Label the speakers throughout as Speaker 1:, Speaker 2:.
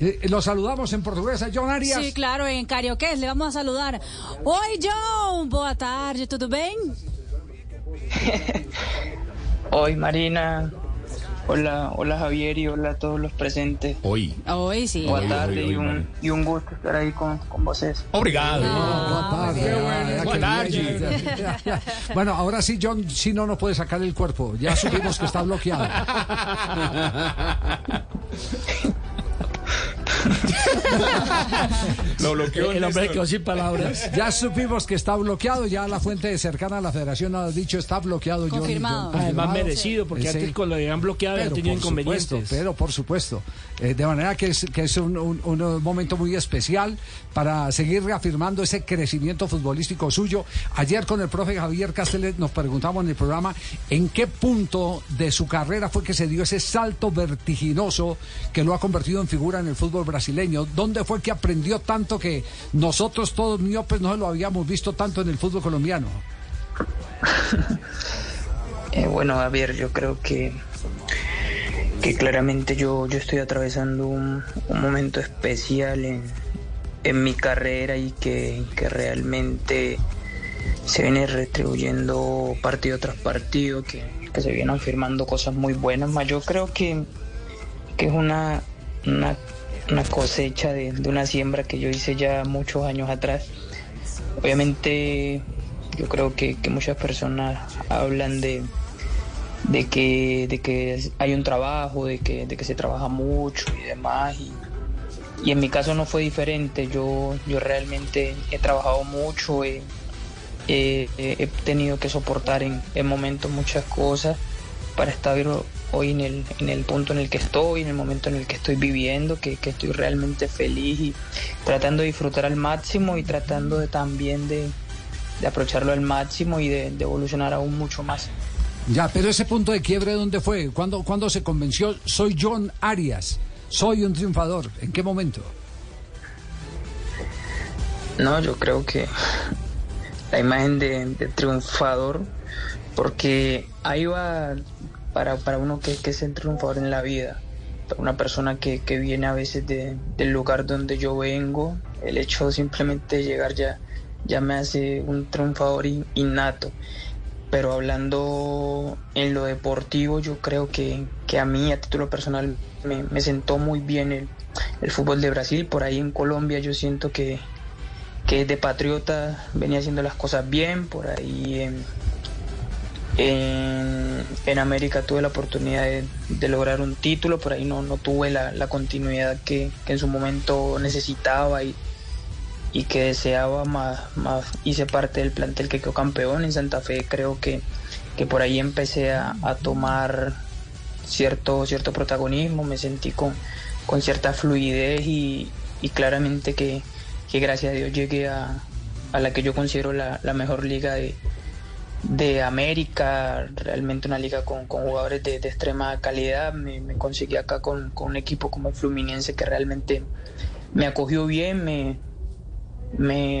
Speaker 1: Eh, lo saludamos en portugués a John Arias.
Speaker 2: Sí, claro, en carioqués le vamos a saludar. Oi, John, boa tarde, ¿tudo bem?
Speaker 3: Oi, Marina. Hola, hola Javier y hola a todos los presentes.
Speaker 4: Hoy.
Speaker 2: Hoy sí.
Speaker 3: Boa
Speaker 4: Oi,
Speaker 3: tarde
Speaker 4: oi, oi,
Speaker 3: y, un,
Speaker 4: Mari.
Speaker 3: y un gusto estar ahí con, con vocês.
Speaker 4: Obrigado.
Speaker 1: Ah. Bueno, ahora sí, John, sí no nos puede sacar el cuerpo. Ya supimos que está bloqueado.
Speaker 4: Lo bloqueó
Speaker 5: El hombre quedó sin palabras.
Speaker 1: Ya supimos que está bloqueado. Ya la fuente cercana a la federación ha dicho está bloqueado. John,
Speaker 2: Confirmado.
Speaker 1: John,
Speaker 5: Además merecido, porque
Speaker 1: Sí.
Speaker 5: antes con lo han bloqueado
Speaker 1: Pero por
Speaker 5: inconvenientes.
Speaker 1: supuesto, pero por supuesto. Eh, de manera que es, que es un, un- un momento muy especial para seguir reafirmando ese crecimiento futbolístico suyo. Ayer con el profe Javier Castellet nos preguntamos en el programa en qué punto de su carrera fue que se dio ese salto vertiginoso que lo ha convertido en figura en el fútbol brasileño. ¿Dónde fue que aprendió tanto que nosotros todos miopes no lo habíamos visto tanto en el fútbol colombiano?
Speaker 3: Eh, bueno, Javier, yo creo que, que claramente yo, yo estoy atravesando un, momento especial en, en mi carrera y que, que realmente se viene retribuyendo partido tras partido, que, que se vienen firmando cosas muy buenas, más yo creo que, que es una, una cosecha de, de una siembra que yo hice ya muchos años atrás. Obviamente yo creo que, que muchas personas hablan de, de, que, de que hay un trabajo, de que, de que se trabaja mucho y demás. Y, en mi caso no fue diferente. Yo, yo realmente he trabajado mucho, he, he- he tenido que soportar en, en momentos muchas cosas para estar hoy en el, en el punto en el que estoy, en el momento en el que estoy viviendo, que, que estoy realmente feliz y tratando de disfrutar al máximo y tratando de también de, de aprovecharlo al máximo y de, de evolucionar aún mucho más.
Speaker 1: Ya, pero ese punto de quiebre, ¿dónde fue? ¿Cuándo, cuándo se convenció? Soy John Arias, soy un triunfador. ¿En qué momento?
Speaker 3: No, yo creo que la imagen de, de triunfador, porque ahí va para, para uno que, que es el triunfador en la vida, para una persona que, que viene a veces de- del lugar donde yo vengo, el hecho simplemente de llegar ya, ya me hace un triunfador in- innato. Pero hablando en lo deportivo, yo creo que, que a mí, a título personal, me, me sentó muy bien el, el fútbol de Brasil. Por ahí en Colombia yo siento que, que de patriota venía haciendo las cosas bien, por ahí en, en, América tuve la oportunidad de, de lograr un título, por ahí no, no tuve la, la continuidad que, que en su momento necesitaba y, y que deseaba más, más hice parte del plantel que quedó campeón en Santa Fe, creo que, que por ahí empecé a, a tomar cierto, cierto protagonismo, me sentí con, con cierta fluidez y, y claramente que, que gracias a Dios llegué a, a la que yo considero la, la mejor liga de, de América, realmente una liga con, jugadores de, extrema calidad. Me, conseguí acá con, un equipo como Fluminense que realmente me acogió bien, me,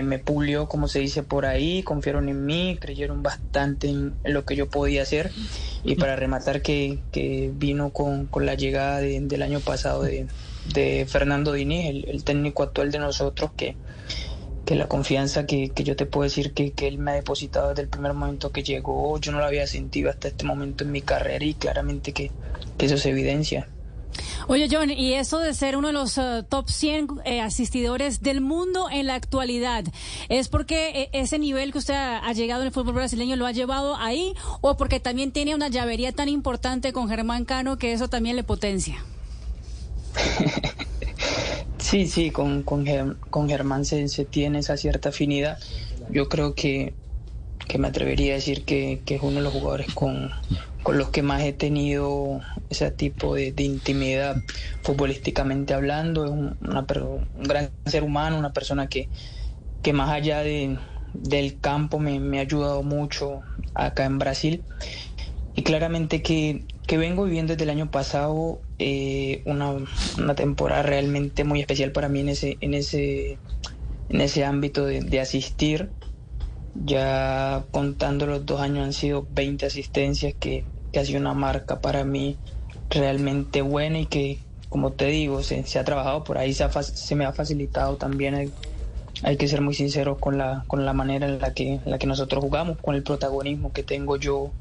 Speaker 3: me, pulió, como se dice por ahí, confiaron en mí, creyeron bastante en, lo que yo podía hacer. Y para rematar que, que vino con, con la llegada de- del año pasado de, Fernando Diniz, el técnico actual de nosotros, que, que la confianza que, que yo te puedo decir que, que él me ha depositado desde el primer momento que llegó, yo no lo había sentido hasta este momento en mi carrera y claramente que, que eso se evidencia.
Speaker 2: Oye, John, y eso de ser uno de los eh, top 100 eh, asistidores del mundo en la actualidad, ¿es porque eh, ese nivel que usted ha, ha llegado en el fútbol brasileño lo ha llevado ahí o porque también tiene una llavería tan importante con Germán Cano que eso también le potencia?
Speaker 3: Sí, sí, con, con, Ger- con Germán se, tiene esa cierta afinidad. Yo creo que, que me atrevería a decir que, que es uno de los jugadores con, con los que más he tenido ese tipo de, intimidad futbolísticamente hablando. Es un, una gran ser humano, una persona que, que más allá de, del campo me, me ha ayudado mucho acá en Brasil. Y claramente que, que vengo viviendo desde el año pasado eh, una, una temporada realmente muy especial para mí en ese, en ese, en ese ámbito de, de asistir. Ya contando los dos años han sido 20 asistencias, que, que ha sido una marca para mí realmente buena y que, como te digo, se, se ha trabajado por ahí, se, ha se me ha facilitado también. el- hay que ser muy sinceros con la, con la manera en la, que, en la que nosotros jugamos, con el protagonismo que tengo yo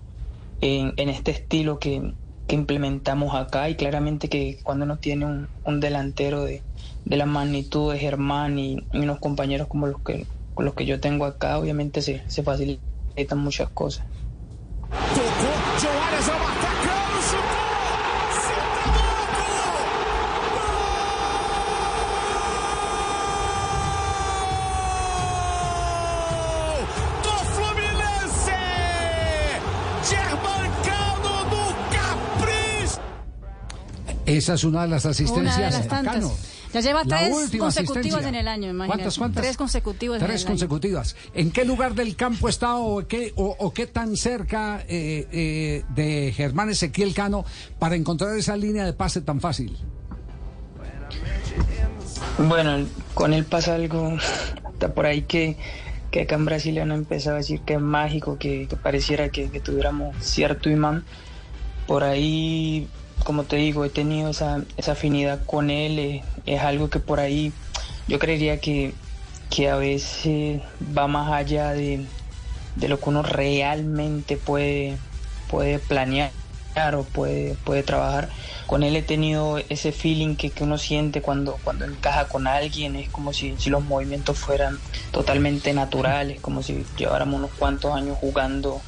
Speaker 3: en, en este estilo que, que implementamos acá y claramente que cuando uno tiene un, un delantero de, de la magnitud de Germán y, y unos compañeros como los que, los que yo tengo acá, obviamente se, se facilitan muchas cosas.
Speaker 1: Esa es una de las asistencias.
Speaker 2: Una de las tantas.
Speaker 1: Cano.
Speaker 2: Ya lleva
Speaker 1: La
Speaker 2: tres consecutivas
Speaker 1: asistencia.
Speaker 2: en el año, imagínate.
Speaker 1: ¿Cuántas, cuántas?
Speaker 2: Tres consecutivas en
Speaker 1: Tres
Speaker 2: el año.
Speaker 1: consecutivas. ¿En qué lugar del campo está o qué, o, o qué tan cerca eh, eh, de Germán Ezequiel Cano para encontrar esa línea de pase tan fácil?
Speaker 3: Bueno, con él pasa algo, hasta por ahí que, que acá en Brasil han empezado a decir que es mágico, que, que pareciera que, que tuviéramos cierto imán. Por ahí, como te digo, he tenido esa, esa afinidad con él, eh, es algo que por ahí yo creería que, que a veces va más allá de, de lo que uno realmente puede, puede planear o puede, puede trabajar. Con él he tenido ese feeling que, que uno siente cuando, cuando encaja con alguien, es como si, si los movimientos fueran totalmente naturales, como si lleváramos unos cuantos años jugando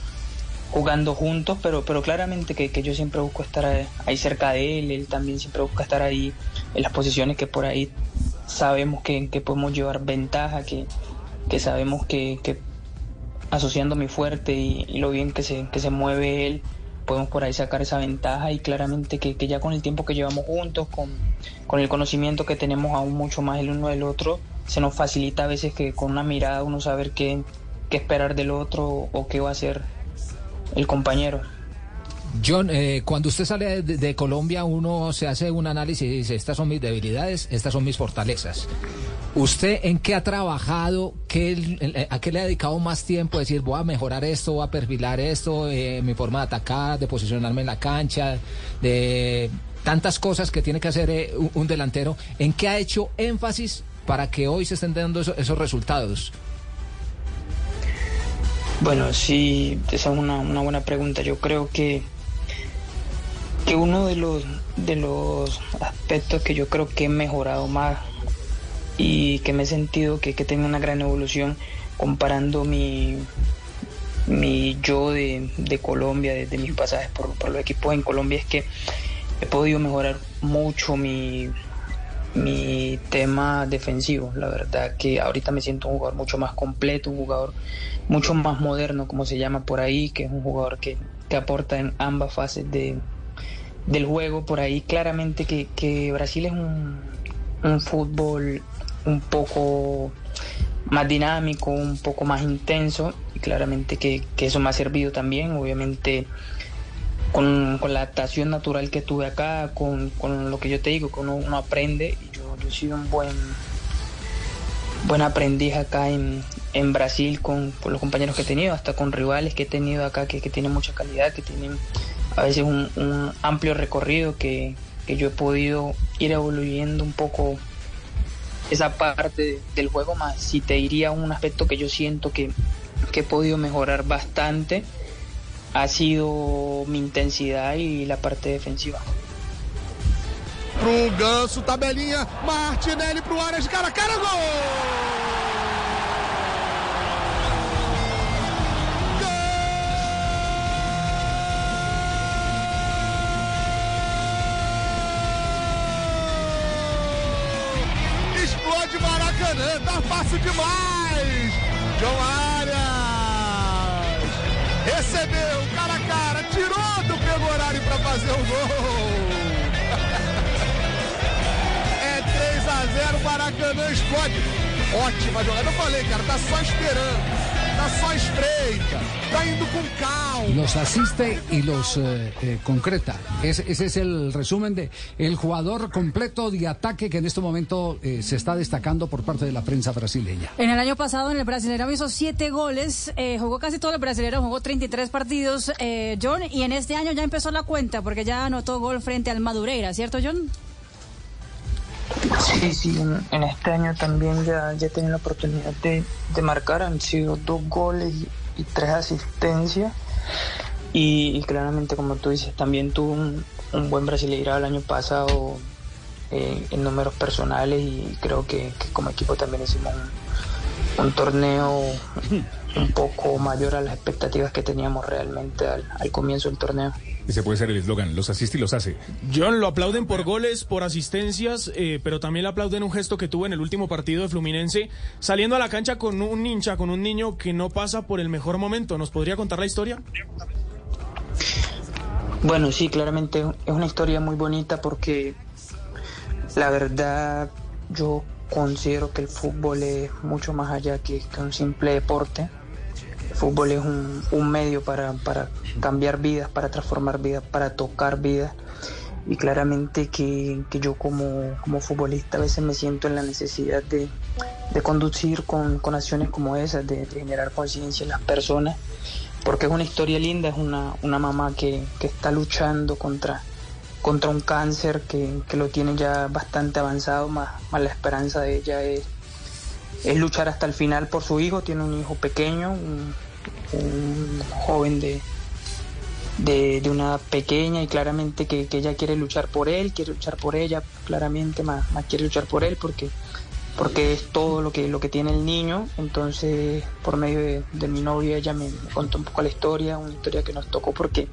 Speaker 3: jugando juntos, pero, pero claramente que, que yo siempre busco estar ahí- ahí cerca de él, él también siempre busca estar ahí en las posiciones que por ahí sabemos que, que podemos llevar ventaja, que, que sabemos que, que asociando mi fuerte y, y lo bien que se, que se mueve él, podemos por ahí sacar esa ventaja y claramente que, que ya con el tiempo que llevamos juntos, con, con el conocimiento que tenemos aún mucho más el uno del otro, se nos facilita a veces que con una mirada uno saber qué, qué esperar del otro o qué va a hacer el compañero.
Speaker 6: John, eh, cuando usted sale de, Colombia, uno se hace un análisis y dice, estas son mis debilidades, estas son mis fortalezas. ¿Usted en qué ha trabajado? ¿Qué, eh, ¿A qué le ha dedicado más tiempo? Decir, voy a mejorar esto, voy a perfilar esto, eh, mi forma de atacar, de posicionarme en la cancha, de tantas cosas que tiene que hacer eh, un, un delantero. ¿En qué ha hecho énfasis para que hoy se estén dando eso- esos resultados?
Speaker 3: Bueno, sí, esa es una, una buena pregunta. Yo creo que, que uno de los, de los aspectos que yo creo que he mejorado más y que me he sentido que, que tengo una gran evolución comparando mi, mi yo de, de Colombia, de, de mis pasajes por, por los equipos en Colombia, es que he podido mejorar mucho mi, mi tema defensivo. La verdad que ahorita me siento un jugador mucho más completo, un jugador mucho más moderno, como se llama por ahí, que es un jugador que, aporta en ambas fases de, del juego. Por ahí claramente que, que Brasil es un, un fútbol un poco más dinámico, un poco más intenso, y claramente que, que eso me ha servido también, obviamente con, con la adaptación natural que tuve acá, con, con lo que yo te digo, que uno, uno aprende, yo, yo he sido un buen, buen aprendiz acá en, en Brasil con, con los compañeros que he tenido, hasta con rivales que he tenido acá que, que tienen mucha calidad, que tienen a veces un, un amplio recorrido que, que yo he podido ir evoluyendo un poco esa parte del juego más si te diría un aspecto que yo siento que, que he podido mejorar bastante ha sido mi intensidad y la parte defensiva.
Speaker 4: Pro Ganso, tabelinha, Martinelli pro Arias, cara a cara, gol! Explode Maracanã, tá fácil demais! João Arias! Recebeu, cara a cara, tirou do Pegorari pra fazer o gol! É 3 a 0 Maracanã explode. Ótima jogada. Eu falei, cara, tá só esperando. Tá só espreita. Tá indo com calma.
Speaker 1: Los asiste y los eh, eh, concreta. Ese, ese es el resumen de el jugador completo de ataque que en este momento eh, se está destacando por parte de la prensa brasileña.
Speaker 2: En el año pasado en el Brasileirão hizo siete goles, eh, jugó casi todo el Brasileirão, jugó 33 partidos, eh, John, y en este año ya empezó la cuenta porque ya anotó gol frente al Madureira, ¿cierto, John?
Speaker 3: Sí, sí, en, este año también ya, ya he la oportunidad de, de marcar, han sido dos goles y, tres asistencias. Y, claramente, como tú dices, también tuve un, buen brasileirado el año pasado eh, en números personales y creo que, como equipo también hicimos un torneo un poco mayor a las expectativas que teníamos realmente al, al comienzo del torneo.
Speaker 7: Ese puede ser el eslogan, los asiste y los hace.
Speaker 5: John, lo aplauden por goles, por asistencias, eh, pero también le aplauden un gesto que tuvo en el último partido de Fluminense, saliendo a la cancha con un hincha, con un niño que no pasa por el mejor momento. ¿Nos podría contar la historia?
Speaker 3: Bueno, sí, claramente es una historia muy bonita porque la verdad yo considero que el fútbol es mucho más allá que, que un simple deporte. Fútbol es un, medio para, para cambiar vidas, para transformar vidas, para tocar vidas. Y claramente que, que yo como, como futbolista a veces me siento en la necesidad de, de conducir con, con acciones como esas, de, de generar conciencia en las personas porque es una historia linda, es una, una mamá que, que está luchando contra, contra un cáncer que, que lo tiene ya bastante avanzado, más, más la esperanza de ella es, es luchar hasta el final por su hijo, tiene un hijo pequeño, un, un joven de, de, una pequeña y claramente que, ella quiere luchar por él, quiere luchar por ella, claramente más, quiere luchar por él porque porque es todo lo que lo que tiene el niño. Entonces por medio de, de mi novia ella me, me contó un poco la historia una historia que nos tocó porque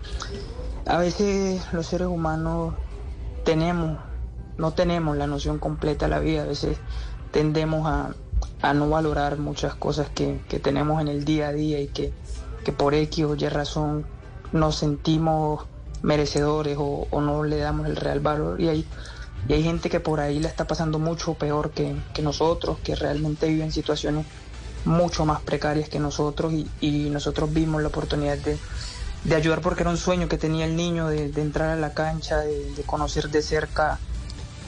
Speaker 3: a veces los seres humanos tenemos no tenemos la noción completa de la vida. A veces tendemos a, a no valorar muchas cosas que, que tenemos en el día a día y que, que por X o Y razón nos sentimos merecedores o, o no le damos el real valor. Y hay y hay gente que por ahí la está pasando mucho peor que, que nosotros, que realmente viven situaciones mucho más precarias que nosotros y, y nosotros vimos la oportunidad de, de, ayudar porque era un sueño que tenía el niño de, de entrar a la cancha, de, de, conocer de cerca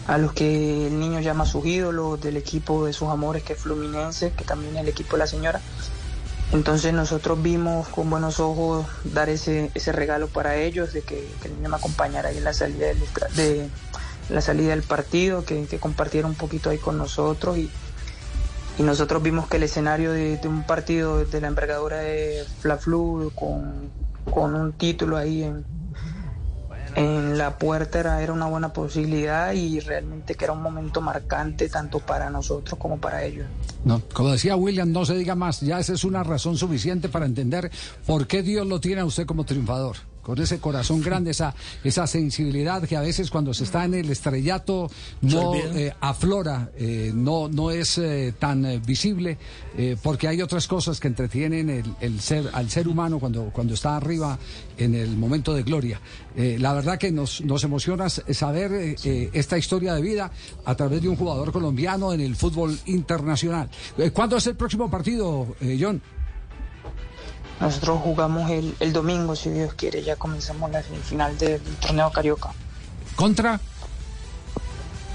Speaker 3: a los que el niño llama sus ídolos, del equipo de sus amores que es Fluminense, que también es el equipo de la señora. Entonces nosotros vimos con buenos ojos dar ese, ese regalo para ellos, de que, el niño me acompañara ahí en la salida de, de la salida del partido, que, que compartiera un poquito ahí con nosotros y, y nosotros vimos que el escenario de, de, un partido de la envergadura de Fla Flu con, con un título ahí en, en la puerta era, una buena posibilidad y realmente que era un momento marcante tanto para nosotros como para ellos.
Speaker 1: No, como decía William, no se diga más, ya esa es una razón suficiente para entender por qué Dios lo tiene a usted como triunfador con ese corazón grande, esa, esa sensibilidad que a veces cuando se está en el estrellato no eh, aflora, eh, no, no es eh, tan visible, porque hay otras cosas que entretienen el, el, ser, al ser humano cuando, cuando está arriba en el momento de gloria. la verdad que nos, nos emociona saber esta historia de vida a través de un jugador colombiano en el fútbol internacional. ¿Cuándo es el próximo partido, John?
Speaker 3: Nosotros jugamos el, el, domingo, si Dios quiere, ya comenzamos la final del torneo Carioca.
Speaker 1: ¿Contra?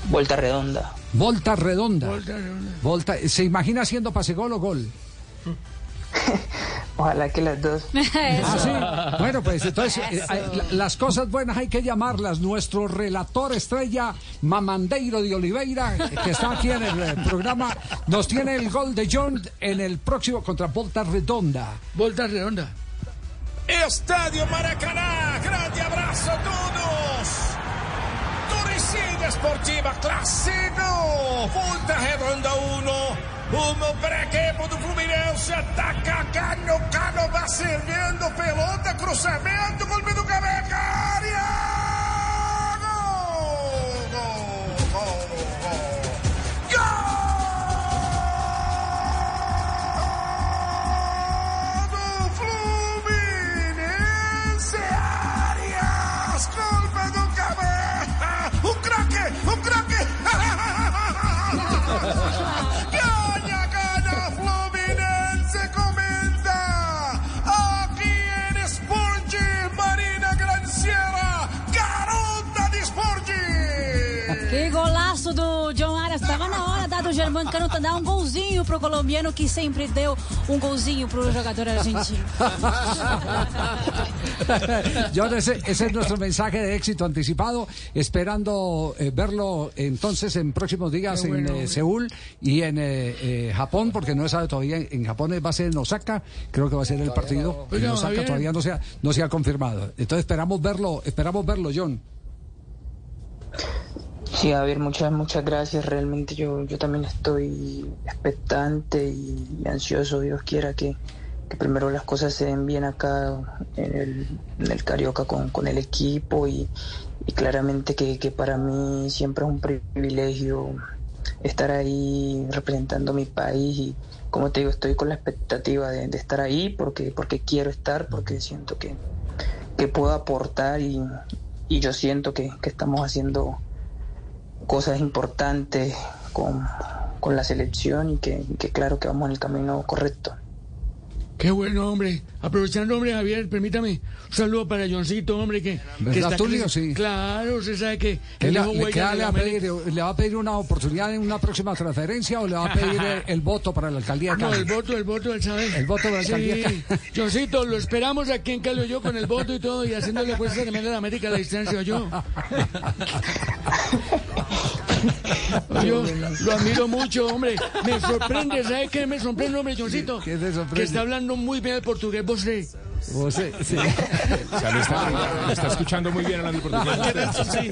Speaker 3: Volta Redonda.
Speaker 1: Volta Redonda. Volta Redonda. Volta, ¿Se imagina haciendo pase gol o gol?
Speaker 3: Ojalá que las dos.
Speaker 1: ah, sí. Bueno, pues entonces eh, las cosas buenas hay que llamarlas. Nuestro relator estrella, Mamandeiro de Oliveira, que está aquí en el eh, programa, nos tiene el gol de John en el próximo contra Volta Redonda.
Speaker 8: Volta Redonda.
Speaker 9: Estadio Maracaná, grande abrazo a todos. Torrecida Esportiva Clássico, Volta Redonda 1. O pré-equipo do Fluminense ataca Cano, Cano vai servindo, pelota, cruzamento, gol do Cabeca, área!
Speaker 2: Germano Canota dar um golzinho pro colombiano que sempre deu um golzinho pro jogador argentino.
Speaker 1: John, ese, ese es nuestro mensaje de éxito anticipado, esperando eh, verlo entonces en próximos días
Speaker 8: bueno,
Speaker 1: en eh. Seúl y en eh, eh, Japón, porque no se sabe todavía, en Japón va a ser en Osaka, creo que va a ser el partido, en Osaka todavía no se, ha, no se ha confirmado. Entonces esperamos verlo, esperamos verlo, John.
Speaker 3: Sí, Javier, muchas, muchas gracias. Realmente yo, yo también estoy expectante y, ansioso. Dios quiera que, que primero las cosas se den bien acá en el, en el Carioca con, con el equipo y, y claramente que, que para mí siempre es un privilegio estar ahí representando mi país y como te digo, estoy con la expectativa de, de estar ahí porque, porque quiero estar, porque siento que, que puedo aportar y, y yo siento que, que estamos haciendo cosas importantes con, con la selección y que, que claro que vamos en el camino correcto.
Speaker 8: Qué bueno, hombre. Aprovechando, hombre, Javier, permítame un saludo para Johncito, hombre, que, que
Speaker 1: ¿Verdad, Tulio? Sí.
Speaker 8: Claro, usted sabe que
Speaker 1: ¿Qué
Speaker 8: él
Speaker 1: le, va pedir? ¿Le va a pedir una oportunidad en una próxima transferencia o le va a pedir el, el voto para la alcaldía de
Speaker 8: No, el voto, el voto, él sabe.
Speaker 1: El voto de la alcaldía.
Speaker 8: Sí. Johncito, lo esperamos aquí en Cali yo con el voto y todo y haciéndole fuerza tremenda a la América a la distancia, yo. Yo lo admiro mucho, hombre. Me sorprende, ¿sabe qué? Me sorprende, hombre, Johncito.
Speaker 1: ¿Qué te sorprende?
Speaker 8: Que está hablando muy bien el portugués, vos sí.
Speaker 1: Vos, eh, sí.
Speaker 7: O sea, lo está, lo está escuchando muy bien hablando portugués.
Speaker 8: Sí.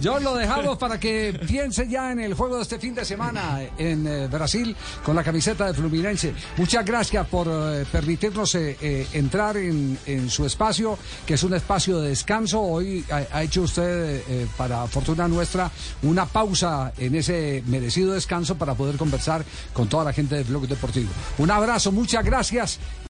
Speaker 1: Yo lo dejamos para que piense ya en el juego de este fin de semana en eh, Brasil con la camiseta de Fluminense. Muchas gracias por eh, permitirnos eh, eh, entrar en, en su espacio, que es un espacio de descanso. Hoy ha, ha hecho usted, eh, eh, para fortuna nuestra, una pausa en ese merecido descanso para poder conversar con toda la gente del Blog Deportivo. Un abrazo, muchas gracias.